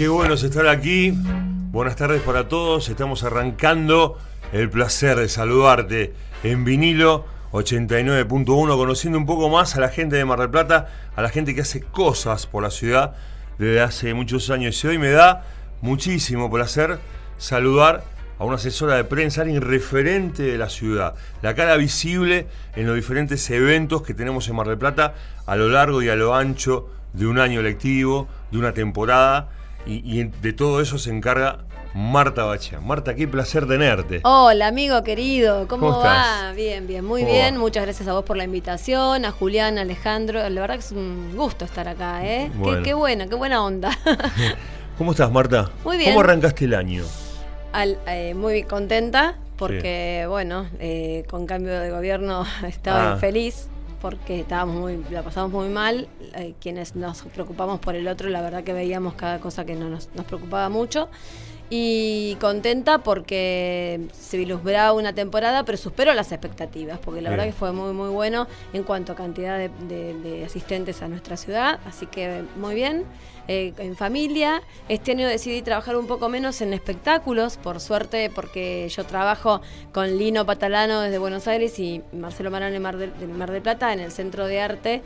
Qué bueno es estar aquí. Buenas tardes para todos. Estamos arrancando el placer de saludarte en vinilo 89.1, conociendo un poco más a la gente de Mar del Plata, a la gente que hace cosas por la ciudad desde hace muchos años. Y hoy me da muchísimo placer saludar a una asesora de prensa, alguien referente de la ciudad, la cara visible en los diferentes eventos que tenemos en Mar del Plata a lo largo y a lo ancho de un año lectivo, de una temporada y, de todo eso se encarga Marta Bachea. Marta, qué placer tenerte. Hola, amigo querido, ¿cómo, va? Bien, bien, muy bien. Muchas gracias a vos por la invitación, a Julián, a Alejandro. La verdad que es un gusto estar acá, ¿eh? Qué, qué, buena, qué buena onda. ¿Cómo estás, Marta? Muy bien. ¿Cómo arrancaste el año? Eh, muy contenta porque, bueno, eh, con cambio de gobierno estaba ah. feliz porque estábamos muy, la pasamos muy mal. Eh, quienes nos preocupamos por el otro, la verdad que veíamos cada cosa que no nos, preocupaba mucho. Y contenta porque se vislumbraba una temporada, pero superó las expectativas, porque la verdad que fue muy, muy bueno en cuanto a cantidad de asistentes a nuestra ciudad. Así que muy bien. Eh, en familia. Este año decidí trabajar un poco menos en espectáculos, por suerte, porque yo trabajo con Lino Patalano desde Buenos Aires y Marcelo Marano en Mar del, Mar de Plata, en el Centro de Arte.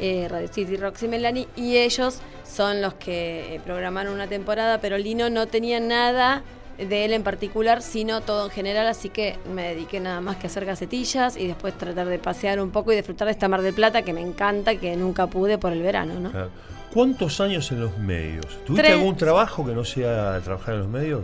Eh, Radio City Roxy Melani y ellos son los que eh, programaron una temporada, pero Lino no tenía nada de él en particular, sino todo en general, así que me dediqué nada más que a hacer gacetillas y después tratar de pasear un poco y disfrutar de esta Mar del Plata que me encanta, que nunca pude por el verano, ¿no? ¿Cuántos años en los medios? ¿Tuviste algún trabajo que no sea trabajar en los medios?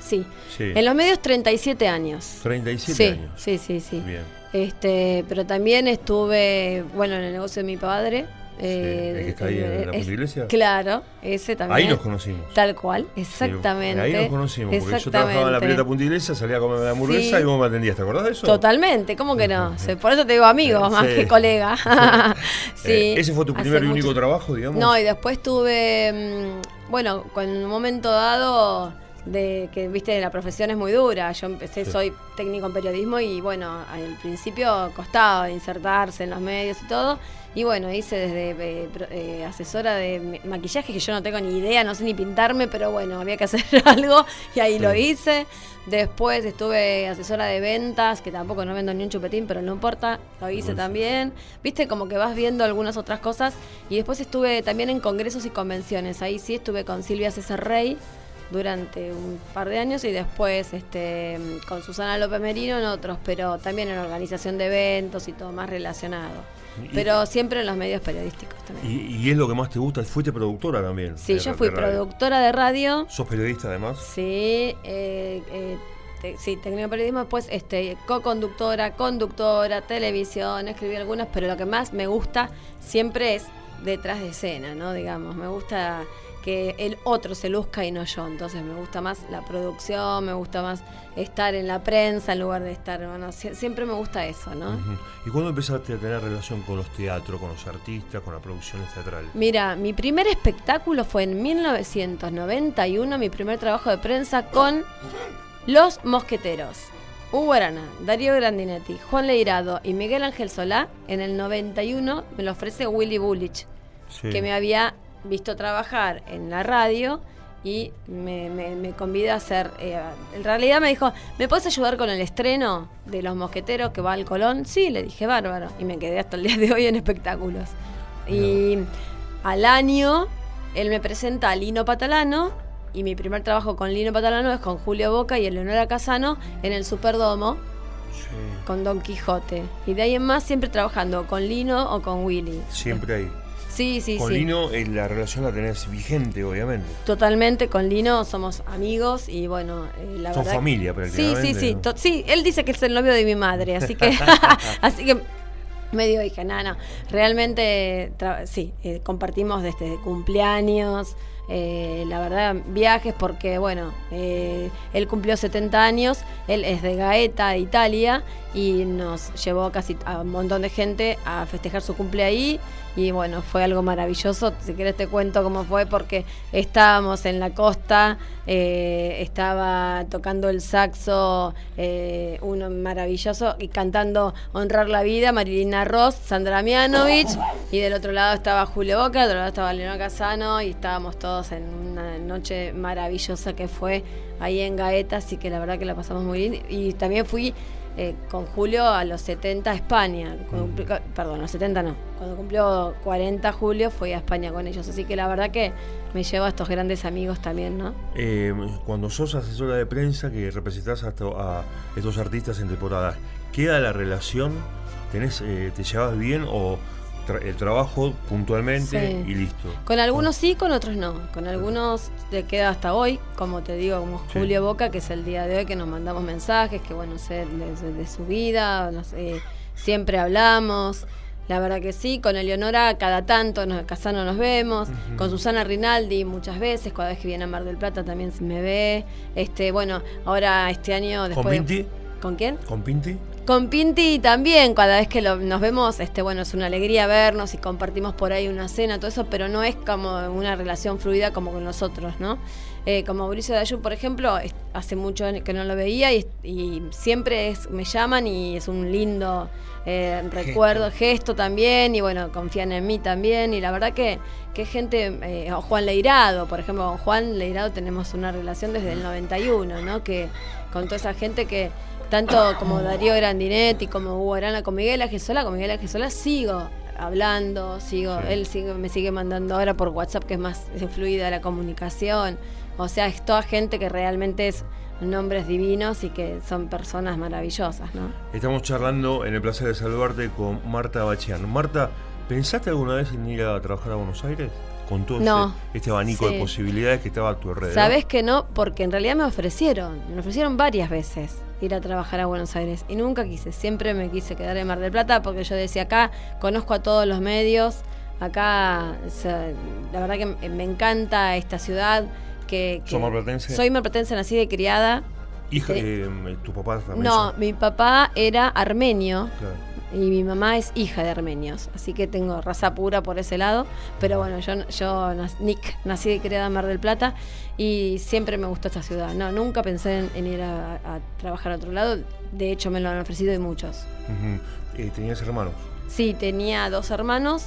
Sí. En los medios 37 años. 37 años. Sí, sí, sí. Bien. Este, pero también estuve, bueno, en el negocio de mi padre, eh, el que está ahí en, la Iglesia. Claro, ese también. Ahí nos conocimos. Tal cual, exactamente. ahí nos conocimos, porque yo trabajaba en la pileta Punta Iglesia, salía a comer la hamburguesa y vos me atendías, ¿te acordás de eso? Totalmente, ¿cómo que no? Por eso te digo amigo, más que colega. sí. Eh, ¿Ese fue tu primer y único trabajo, digamos? No, y después tuve, mm, bueno, con un momento dado de que viste la profesión es muy dura. Yo empecé, soy técnico en periodismo y bueno, al principio costaba insertarse en los medios y todo. Y bueno, hice desde eh, eh, asesora de maquillaje, que yo no tengo ni idea, no sé ni pintarme, pero bueno, había que hacer algo y ahí lo hice. Después estuve asesora de ventas, que tampoco no vendo ni un chupetín, pero no importa, lo hice también. Viste, como que vas viendo algunas otras cosas. Y después estuve también en congresos y convenciones. Ahí sí estuve con Silvia César Rey durante un par de años y después este, con Susana López Merino en otros, pero también en organización de eventos y todo más relacionado. pero siempre en los medios periodísticos también. ¿Y, es lo que más te gusta? ¿Fuiste productora también? Sí, yo fui productora de radio. ¿Sos periodista además? Sí, eh, eh, sí, técnico periodismo, después este, co-conductora, conductora, televisión, escribí algunas, pero lo que más me gusta siempre es detrás de escena, ¿no? Digamos, me gusta que el otro se luzca y no yo. Entonces me gusta más la producción, me gusta más estar en la prensa en lugar de estar, bueno, siempre me gusta eso, ¿no? ¿Y cuándo empezaste a tener relación con los teatros, con los artistas, con las producciones teatrales? Mira, mi primer espectáculo fue en 1991, mi primer trabajo de prensa con Los Mosqueteros. Hugo Arana, Darío Grandinetti, Juan Leirado y Miguel Ángel Solá, en el 91 me lo ofrece Willy Bullich, que me había visto trabajar en la radio y me, me, convidó a hacer. Eh, en realidad me dijo, ¿me puedes ayudar con el estreno de Los Mosqueteros que va al Colón? Sí, le dije, bárbaro. Y me quedé hasta el día de hoy en espectáculos. Y al año, él me presenta a Lino Patalano. Y mi primer trabajo con Lino Patalano es con Julio Boca y Eleonora Casano en el Superdomo. Con Don Quijote. Y de ahí en más siempre trabajando con Lino o con Willy. Siempre ahí. Sí, sí, con Lino eh, la relación la tenés vigente, obviamente. Totalmente, con Lino somos amigos y bueno, eh, la Son familia, Sí, sí, sí. Sí, él dice que es el novio de mi madre, así que, así que medio dije, nada, no, realmente sí, eh, compartimos desde cumpleaños. Eh, la verdad, viajes porque, bueno, eh, él cumplió 70 años, él es de Gaeta, Italia, y nos llevó casi a un montón de gente a festejar su cumple ahí. Y bueno, fue algo maravilloso. Si quieres te cuento cómo fue, porque estábamos en la costa, eh, estaba tocando el saxo, uno maravilloso, y cantando Honrar la Vida, Marilina Ross, Sandra Mianovich, y del otro lado estaba Julio Boca, del otro lado estaba Leonor Casano, y estábamos todos en, noche maravillosa que fue ahí en Gaeta, así que la verdad que la pasamos muy bien. Y también fui eh, con Julio a los 70 a España. Perdón, a los 70 no. Cuando cumplió 40 Julio fui a España con ellos. Así que la verdad que me llevo a estos grandes amigos también, ¿no? Eh, cuando sos asesora de prensa que representás a, a estos artistas en temporada, ¿queda la relación? ¿Tenés, eh, ¿Te llevas bien o el trabajo puntualmente y listo. Con algunos sí, con otros no. Con algunos te queda hasta hoy, como te digo, como Julio Boca, que es el día de hoy que nos mandamos mensajes, que bueno, sé de, su vida, siempre hablamos. La verdad que sí, con Eleonora cada tanto, nos, Casano nos vemos, con Susana Rinaldi muchas veces, cada vez que viene a Mar del Plata también se me ve. Este, bueno, ahora este año después. ¿Con Pinti? ¿Con quién? ¿Con Pinti? Con Pinti también, cada vez que nos vemos, este, bueno, es una alegría vernos y compartimos por ahí una cena, todo eso, pero no es como una relación fluida como con nosotros, ¿no? Eh, como Mauricio Dayú, por ejemplo, hace mucho que no lo veía y, siempre es, me llaman y es un lindo eh, recuerdo, gesto también, y bueno, confían en mí también, y la verdad que, que gente, eh, Juan Leirado, por ejemplo, con Juan Leirado tenemos una relación desde el 91, ¿no? Que con toda esa gente que tanto como Darío Grandinetti, como Hugo Arana, con Miguel Agesola, con Miguel Agesola sigo hablando, sigo, él sigue, me sigue mandando ahora por WhatsApp que es más fluida la comunicación. O sea, es toda gente que realmente es nombres divinos y que son personas maravillosas, ¿no? Estamos charlando en el placer de saludarte con Marta Bachian. Marta, ¿pensaste alguna vez en ir a trabajar a Buenos Aires? Con todo este, este, abanico de posibilidades que estaba a tu alrededor? Sabes que no, porque en realidad me ofrecieron, me ofrecieron varias veces ir a trabajar a Buenos Aires y nunca quise, siempre me quise quedar en Mar del Plata porque yo decía acá conozco a todos los medios, acá la verdad que me encanta esta ciudad. Que, ¿Soy marplatense? Soy marplatense, nacida y criada. ¿Hija, eh, tu papá también? No, mi papá era armenio. Claro y mi mamá es hija de armenios, así que tengo raza pura por ese lado. Pero bueno, yo, yo Nick, nací y criada en Mar del Plata y siempre me gustó esta ciudad. No, nunca pensé en, ir a, trabajar a otro lado. De hecho, me lo han ofrecido y muchos. ¿Y ¿Tenías hermanos? Sí, tenía dos hermanos.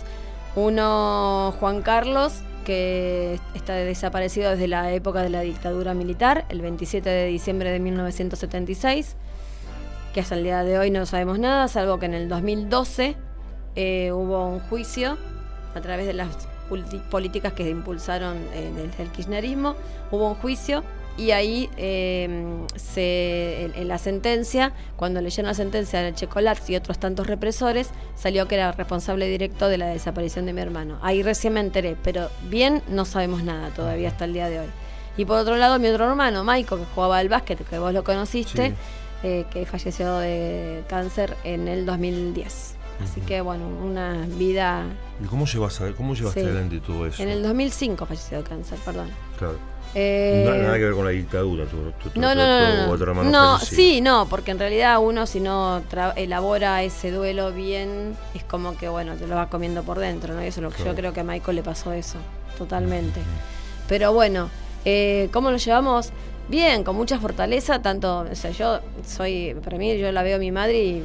Uno, Juan Carlos, que está desaparecido desde la época de la dictadura militar, el 27 de diciembre de 1976 que hasta el día de hoy no sabemos nada, salvo que en el 2012 eh, hubo un juicio a través de las políticas que impulsaron eh, el kirchnerismo, hubo un juicio y ahí em, se, en, la sentencia, cuando leyeron la sentencia de Checolat y otros tantos represores, salió que era responsable directo de la desaparición de mi hermano. Ahí recién me enteré, pero bien no sabemos nada todavía hasta el día de hoy. Y por otro lado, mi otro hermano, Maiko, que jugaba al básquet, que vos lo conociste, eh, que falleció de cáncer en el 2010. Así que bueno, una vida... ¿Y cómo llevas cómo llevaste adelante todo eso? En el 2005 falleció de cáncer, perdón. Claro. Eh, nada, que ver con la dictadura, tu, no, no, no, no, no, sí, no, porque en realidad uno si no elabora ese duelo bien, es como que bueno, te lo va comiendo por dentro, ¿no? Y eso es lo que yo creo que a Michael le pasó eso, totalmente. Pero bueno, eh, ¿cómo lo llevamos? Bien, con mucha fortaleza, tanto, o sea, yo soy, para mí yo la veo a mi madre y,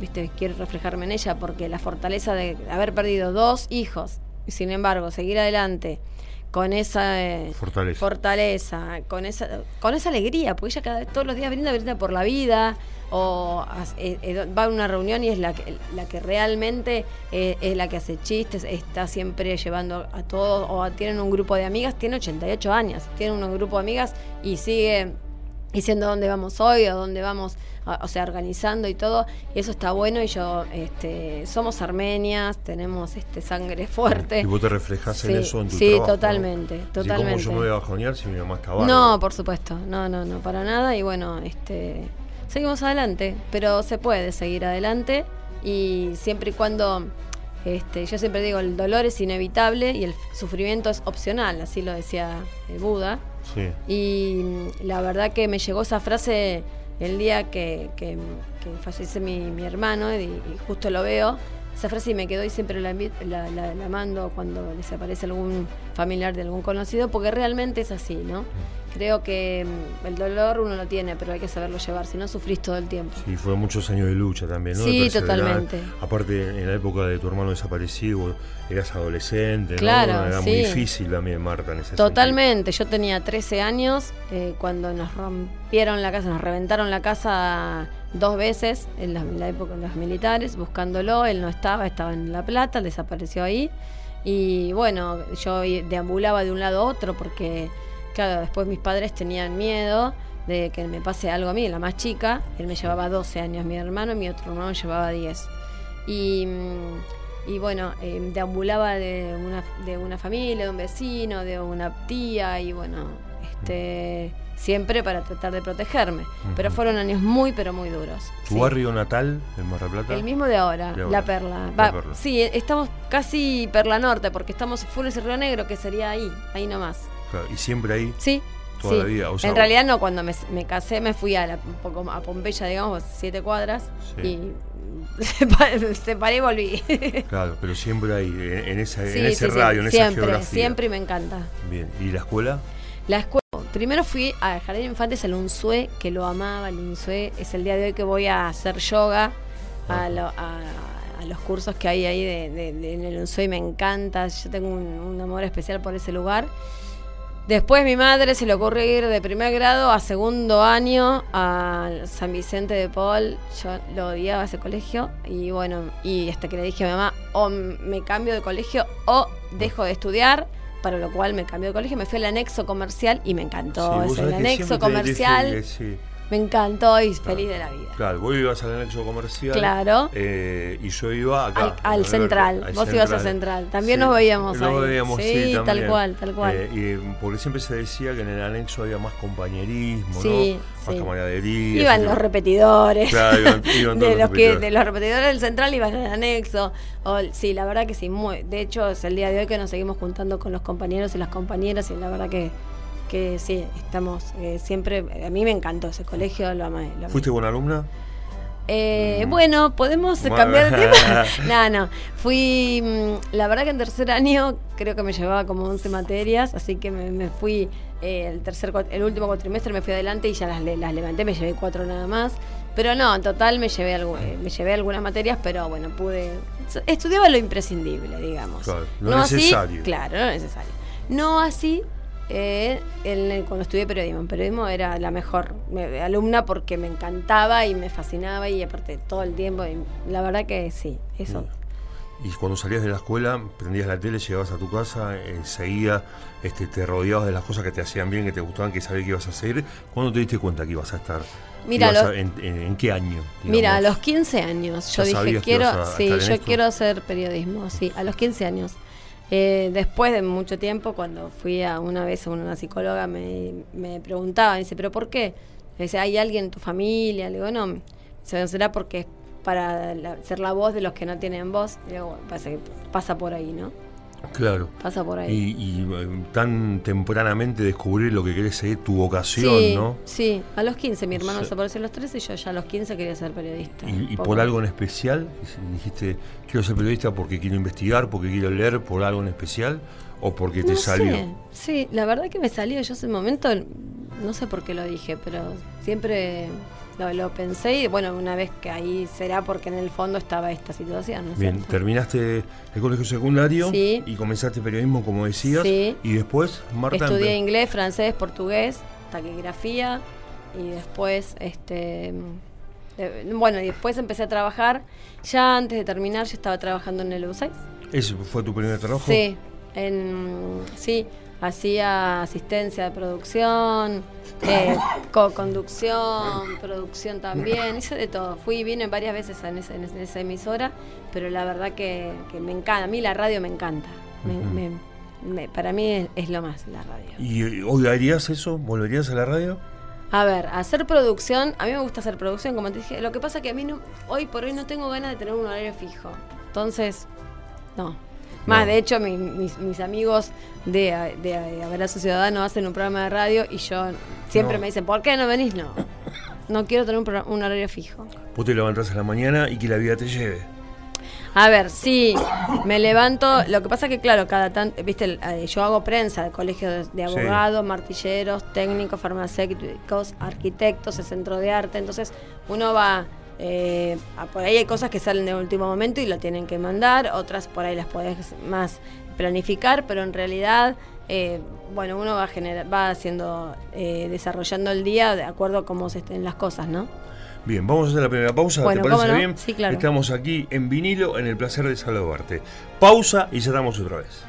viste, quiero reflejarme en ella porque la fortaleza de haber perdido dos hijos sin embargo seguir adelante con esa eh, fortaleza. con esa con esa alegría, porque ella cada, todos los días brinda, brinda por la vida, o eh, eh, va a una reunión y es la que, la que realmente es la que hace chistes, está siempre llevando a todos, o tienen un grupo de amigas, tiene 88 años, tiene un grupo de amigas y sigue diciendo dónde vamos hoy o dónde vamos, o sea, organizando y todo, y eso está bueno y yo, este, somos armenias, tenemos este sangre fuerte. Y vos te reflejas en eso en tu Sí, totalmente, totalmente. ¿Cómo yo me voy a bajonear si mi mamá está No, por supuesto, no, no, no, para nada, y bueno, este, seguimos adelante, pero se puede seguir adelante y siempre y cuando... Este, yo siempre digo, el dolor es inevitable y el sufrimiento es opcional, así lo decía Buda. Y la verdad que me llegó esa frase el día que, que, fallece mi, hermano y, justo lo veo esa frase me quedó y siempre la, la, mando cuando les aparece algún familiar de algún conocido, porque realmente es así, ¿no? Creo que mm, el dolor uno lo tiene, pero hay que saberlo llevar, si no sufrís todo el tiempo. Sí, fue muchos años de lucha también, ¿no? Sí, totalmente. Aparte, en la época de tu hermano desaparecido, eras adolescente, claro, ¿no? Era muy difícil también, Marta, en ese Totalmente. Yo tenía 13 años eh, cuando nos rompieron la casa, nos reventaron la casa dos veces en la, época de los militares, buscándolo. Él no estaba, estaba en La Plata, desapareció ahí. Y bueno, yo deambulaba de un lado a otro porque, claro, después mis padres tenían miedo de que me pase algo a mí, la más chica. Él me llevaba 12 años, mi hermano, mi otro hermano llevaba 10. Y, y bueno, eh, deambulaba de una, de una familia, de un vecino, de una tía, y bueno, este siempre para tratar de protegerme. Pero fueron años muy, pero muy duros. ¿Tu barrio natal en Mar del Plata? El mismo de ahora, La Perla. Sí, estamos casi Perla Norte, porque estamos Funes y Río Negro, que sería ahí, ahí nomás. ¿Y siempre ahí? Sí. Toda la vida. en realidad no, cuando me, casé me fui a, la, a Pompeya, digamos, siete cuadras, y se paré y volví. claro, pero siempre ahí, en, esa, en ese radio, en siempre, esa geografía. Siempre me encanta. Bien, ¿y la escuela? La escuela Primero fui a Jardín de Infantes al Unsue, que lo amaba, el Unsue. Es el día de hoy que voy a hacer yoga, a, los cursos que hay ahí en el Unsue y me encanta. Yo tengo un, amor especial por ese lugar. Después mi madre se le ocurrió ir de primer grado a segundo año a San Vicente de Paul. Yo lo odiaba ese colegio y bueno, y hasta que le dije a mi mamá, o me cambio de colegio o dejo de estudiar para lo cual me cambió de colegio, me fui al anexo comercial y me encantó. el anexo comercial. Me encantó y feliz de la vida. Claro, vos ibas al anexo comercial. Claro. Eh, y yo iba acá. Al, central. vos ibas al central. También nos veíamos ahí. Veíamos, sí, tal cual, tal cual. Eh, y porque siempre se decía que en el anexo había más compañerismo, sí, ¿no? Más camaradería. Iban los repetidores. Claro, iban, de, los, que, de los repetidores del central iban al anexo. sí, la verdad que sí. Muy, de hecho, es el día de hoy que nos seguimos juntando con los compañeros y las compañeras y la verdad que que sí, estamos eh, siempre, a mí me encantó ese colegio, lo amé. ¿Fuiste buena alumna? Eh, mm. Bueno, podemos cambiar de tema. no, no. Fui, mm, la verdad que en tercer año creo que me llevaba como 11 materias, así que me, fui eh, el tercer, el último cuatrimestre me fui adelante y ya las, las levanté, me llevé cuatro nada más. Pero no, en total me llevé, me llevé algunas materias, pero bueno, pude. Estudiaba lo imprescindible, digamos. Claro, lo no necesario. claro, no necesario. No así eh, cuando estudié periodismo. En periodismo era la mejor alumna porque me encantaba y me fascinaba y aparte todo el tiempo. la verdad que sí, eso. Y cuando salías de la escuela, prendías la tele, llegabas a tu casa, enseguida este, te rodeabas de las cosas que te hacían bien, que te gustaban, que sabías que ibas a hacer. ¿Cuándo te diste cuenta que ibas a estar? Mira, en, qué año? Mira, a los 15 años. Yo dije, quiero, sí, yo quiero hacer periodismo, sí, a los 15 años. Eh, después de mucho tiempo, cuando fui a una vez a una psicóloga, me, me preguntaba, dice, ¿pero por qué? Me dice, ¿hay alguien en tu familia? Le digo, no, será porque es para ser la voz de los que no tienen voz. Le digo, pasa, pasa por ahí, ¿no? Claro. Pasa por ahí. Y, eh, tan tempranamente descubrir lo que querés seguir, tu vocación, ¿no? Sí, a los 15. Mi hermano desapareció a los 13 y yo ya a los 15 quería ser periodista. ¿Y, por algo en especial? Dijiste, quiero ser periodista porque quiero investigar, porque quiero leer, por algo en especial, o porque te salió. Sí, la verdad que me salió. Yo ese momento, no sé por qué lo dije, pero siempre lo, pensé y bueno, una vez que ahí será porque en el fondo estaba esta situación. Bien, terminaste el colegio secundario y comenzaste periodismo, como decías. Y después, Marta. Estudié inglés, francés, portugués, taquigrafía y después, este. Eh, bueno, y después empecé a trabajar. Ya antes de terminar, yo estaba trabajando en el U6. ¿Ese fue tu primer trabajo? Sí, en, sí, hacía asistencia de producción, eh, co-conducción, producción también, hice de todo. Fui y vine varias veces en, esa emisora, pero la verdad que, me encanta. A mí la radio me encanta. para mí es, lo más la radio. ¿Y hoy harías eso? ¿Volverías a la radio? A ver, hacer producción, a mí me gusta hacer producción, como te dije. Lo que pasa es que a mí no, hoy por hoy no tengo ganas de tener un horario fijo. Entonces, no, más, de hecho, mis, amigos de, de, Abrazo Ciudadano hacen un programa de radio y yo siempre me dicen, ¿por qué no venís? No, no quiero tener un, horario fijo. Vos te levantás a la mañana y que la vida te lleve. A ver, sí, me levanto. Lo que pasa que, claro, cada tanto, viste, eh, yo hago prensa de colegios de, abogados, martilleros, técnicos, farmacéuticos, arquitectos, el centro de arte. Entonces, uno va. Eh, por ahí hay cosas que salen de último momento y lo tienen que mandar, otras por ahí las podés más planificar, pero en realidad, eh, bueno, uno va, generar, va haciendo, desarrollando el día de acuerdo a cómo se estén las cosas, ¿no? Bien, vamos a hacer la primera pausa. ¿Te parece bien? Sí, claro. Estamos aquí en vinilo en el placer de saludarte. Pausa y ya estamos otra vez.